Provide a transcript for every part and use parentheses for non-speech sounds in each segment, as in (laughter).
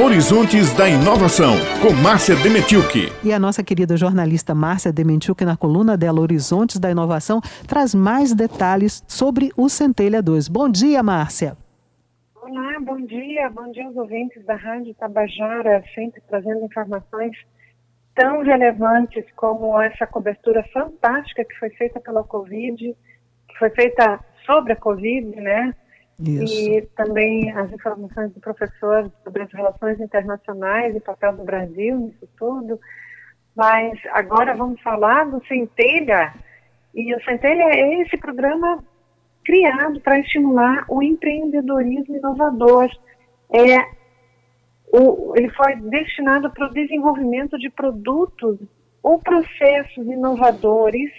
Horizontes da Inovação, com Márcia Demetilke. E a nossa querida jornalista Márcia Demetilke, na coluna dela Horizontes da Inovação, traz mais detalhes sobre o Centelha 2. Bom dia, Márcia. Olá, bom dia. Bom dia aos ouvintes da Rádio Tabajara, sempre trazendo informações tão relevantes como essa cobertura fantástica que foi feita pela Covid, que foi feita sobre a Covid, né? Isso. E também as informações do professor sobre as relações internacionais e papel do Brasil nisso tudo. Mas agora vamos falar do Centelha. E o Centelha é esse programa criado para estimular o empreendedorismo inovador. É, o, ele foi destinado para o desenvolvimento de produtos ou processos inovadores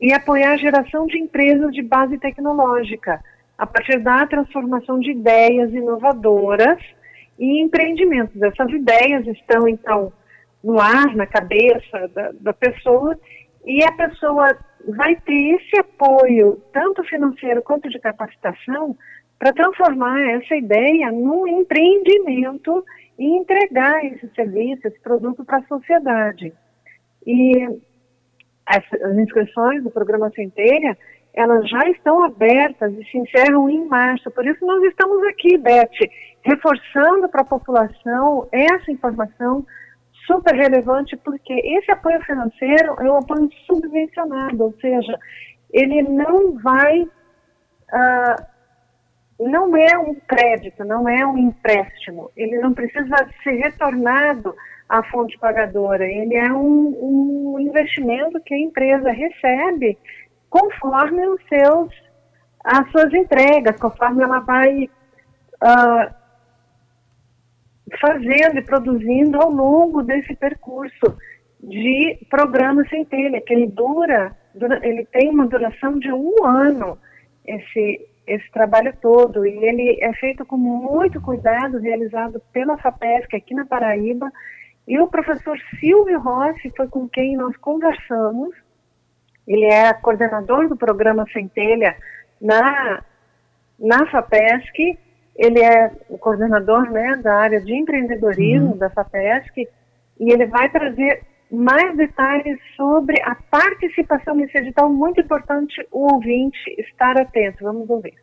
e apoiar a geração de empresas de base tecnológica a partir da transformação de ideias inovadoras e empreendimentos. Essas ideias estão, então, no ar, na cabeça da, da pessoa, e a pessoa vai ter esse apoio, tanto financeiro quanto de capacitação, para transformar essa ideia num empreendimento e entregar esse serviço, esse produto para a sociedade. E as, as inscrições do programa Centelha, elas já estão abertas e se encerram em março. Por isso nós estamos aqui, Beth, reforçando para a população essa informação super relevante, porque esse apoio financeiro é um apoio subvencionado, ou seja, ele não vai, uh, não é um crédito, não é um empréstimo, ele não precisa ser retornado à fonte pagadora, ele é um, um investimento que a empresa recebe conforme os seus, as suas entregas, conforme ela vai uh, fazendo e produzindo ao longo desse percurso de programa Centelha, que ele dura, dura, ele tem uma duração de um ano, esse, esse trabalho todo, e ele é feito com muito cuidado, realizado pela FAPESC aqui na Paraíba, e o professor Silvio Rossi foi com quem nós conversamos, ele é coordenador do programa Centelha na, na FAPESC, ele é o coordenador né, da área de empreendedorismo uhum. da FAPESC, e ele vai trazer mais detalhes sobre a participação nesse edital, muito importante o ouvinte estar atento. Vamos ouvir.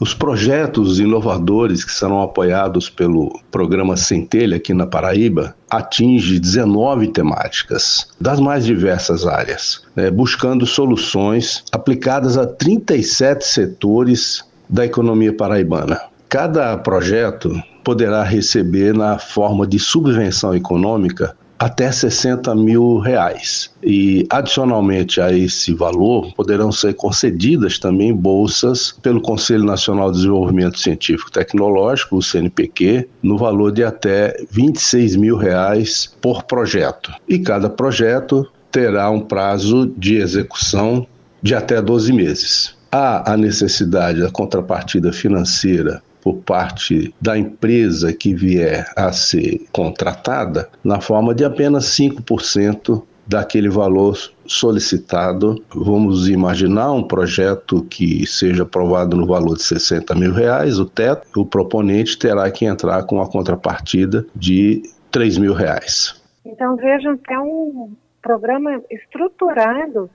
Os projetos inovadores que serão apoiados pelo programa Centelha aqui na Paraíba atingem 19 temáticas das mais diversas áreas, né, buscando soluções aplicadas a 37 setores da economia paraibana. Cada projeto poderá receber na forma de subvenção econômica até 60 mil reais. E, adicionalmente a esse valor, poderão ser concedidas também bolsas pelo Conselho Nacional de Desenvolvimento Científico e Tecnológico, o CNPq, no valor de até 26 mil reais por projeto. E cada projeto terá um prazo de execução de até 12 meses. Há a necessidade da contrapartida financeira por parte da empresa que vier a ser contratada, na forma de apenas 5% daquele valor solicitado. Vamos imaginar um projeto que seja aprovado no valor de 60 mil reais, o teto, o proponente terá que entrar com a contrapartida de 3 mil reais. Então vejam que é um programa estruturado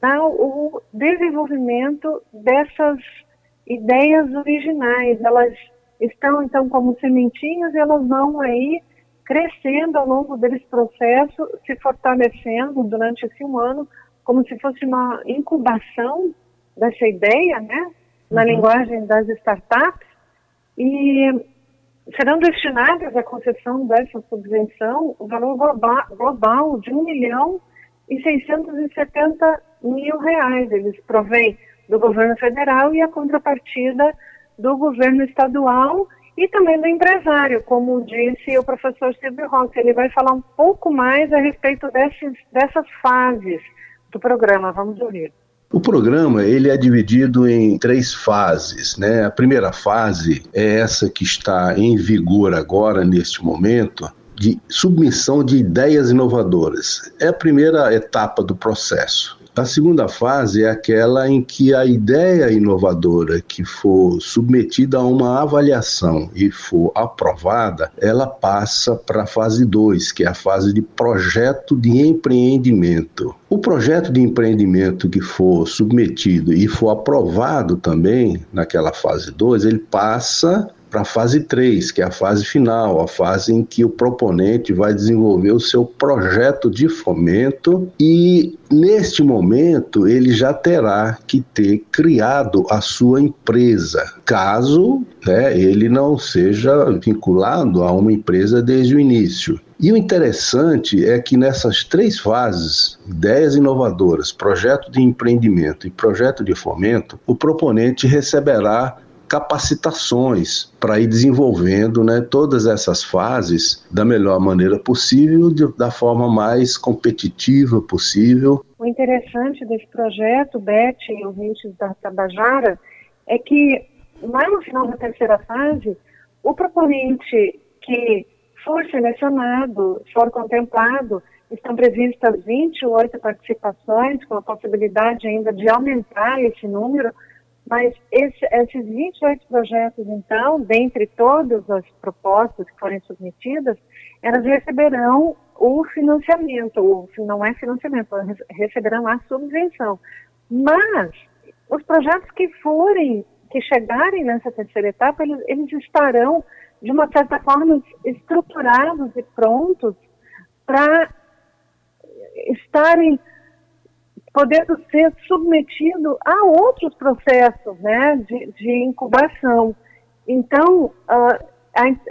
para o desenvolvimento dessas ideias originais. Elas estão, então, como sementinhas e elas vão aí crescendo ao longo desse processo, se fortalecendo durante esse um ano, como se fosse uma incubação dessa ideia, né? Na uhum. linguagem das startups. E serão destinadas à concessão dessa subvenção o valor global, de 1 milhão e 670 mil reais. Eles provêm do governo federal e a contrapartida do governo estadual e também do empresário, como disse o professor Silvio Rossi. Ele vai falar um pouco mais a respeito desses, dessas fases do programa. Vamos ouvir. O programa ele é dividido em três fases, né? A primeira fase é essa que está em vigor agora neste momento, de submissão de ideias inovadoras. É a primeira etapa do processo. A segunda fase é aquela em que a ideia inovadora que for submetida a uma avaliação e for aprovada, ela passa para a fase 2, que é a fase de projeto de empreendimento. O projeto de empreendimento que for submetido e for aprovado também naquela fase 2, ele passa para a fase 3, que é a fase final, a fase em que o proponente vai desenvolver o seu projeto de fomento e neste momento ele já terá que ter criado a sua empresa, caso né, ele não seja vinculado a uma empresa desde o início. E o interessante é que nessas três fases, ideias inovadoras, projeto de empreendimento e projeto de fomento, o proponente receberá capacitações para ir desenvolvendo né, todas essas fases da melhor maneira possível, de, da forma mais competitiva possível. O interessante desse projeto, Beth e ouvintes da Tabajara, é que lá no final da terceira fase, o proponente que for selecionado, for contemplado, estão previstas 28 participações, com a possibilidade ainda de aumentar esse número, mas esse, esses 28 projetos, então, dentre todas as propostas que forem submetidas, elas receberão o financiamento, ou não é financiamento, elas receberão a subvenção. Mas os projetos que forem, que chegarem nessa terceira etapa, eles, eles estarão, de uma certa forma, estruturados e prontos para estarem podendo ser submetido a outros processos né, de, de incubação. Então, uh,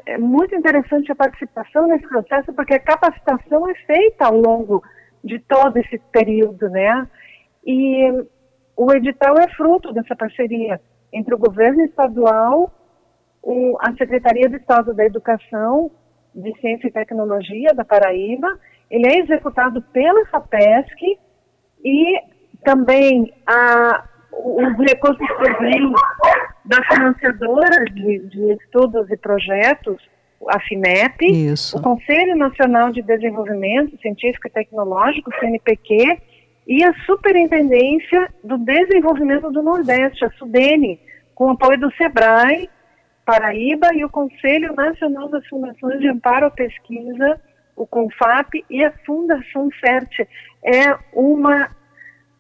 é muito interessante a participação nesse processo, porque a capacitação é feita ao longo de todo esse período, né? E o edital é fruto dessa parceria entre o governo estadual, a Secretaria de Estado da Educação, de Ciência e Tecnologia da Paraíba, ele é executado pela FAPESC e também a, os recursos provêm da financiadora de, de, estudos e projetos, a FINEP, Isso. o Conselho Nacional de Desenvolvimento Científico e Tecnológico, CNPq, e a Superintendência do Desenvolvimento do Nordeste, a SUDENE, com apoio do SEBRAE, Paraíba e o Conselho Nacional das Fundações de Amparo à Pesquisa o CONFAP e a Fundação CERT. É uma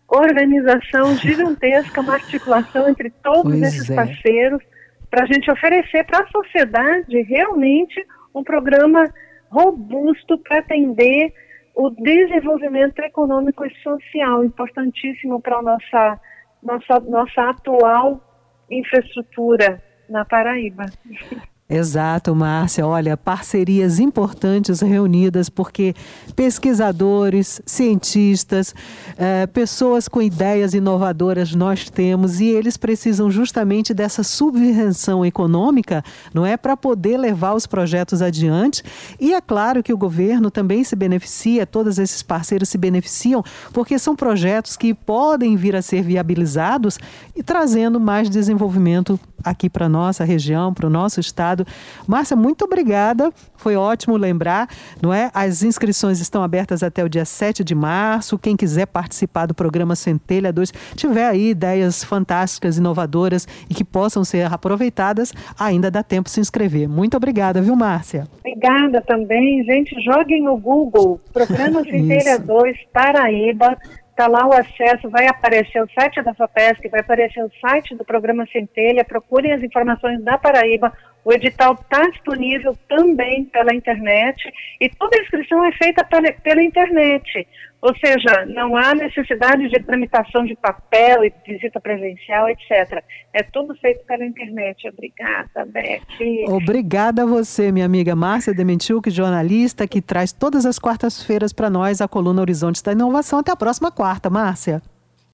organização (laughs) gigantesca, uma articulação entre todos pois esses é. parceiros, para a gente oferecer para a sociedade realmente um programa robusto para atender o desenvolvimento econômico e social, importantíssimo para a nossa, nossa, nossa atual infraestrutura na Paraíba. (laughs) Exato, Márcia. Olha, parcerias importantes reunidas, porque pesquisadores, cientistas, eh, pessoas com ideias inovadoras nós temos e eles precisam justamente dessa subvenção econômica, não é? Para poder levar os projetos adiante. E é claro que o governo também se beneficia, todos esses parceiros se beneficiam, porque são projetos que podem vir a ser viabilizados e trazendo mais desenvolvimento aqui para nossa região, para o nosso estado. Márcia, muito obrigada. Foi ótimo lembrar, não é? As inscrições estão abertas até o dia 7 de março. Quem quiser participar do programa Centelha 2, tiver aí ideias fantásticas, inovadoras e que possam ser aproveitadas, ainda dá tempo de se inscrever. Muito obrigada, viu, Márcia? Obrigada também. Gente, joguem no Google Programa (laughs) Centelha 2 Paraíba Está lá o acesso, vai aparecer o site da FAPESC, vai aparecer o site do programa Centelha, procurem as informações da Paraíba, o edital está disponível também pela internet e toda a inscrição é feita pela, pela internet. Ou seja, não há necessidade de tramitação de papel e visita presencial, etc. É tudo feito pela internet. Obrigada, Beth. Obrigada a você, minha amiga Márcia Dementiuk, jornalista, que traz todas as quartas-feiras para nós a coluna Horizontes da Inovação. Até a próxima quarta, Márcia.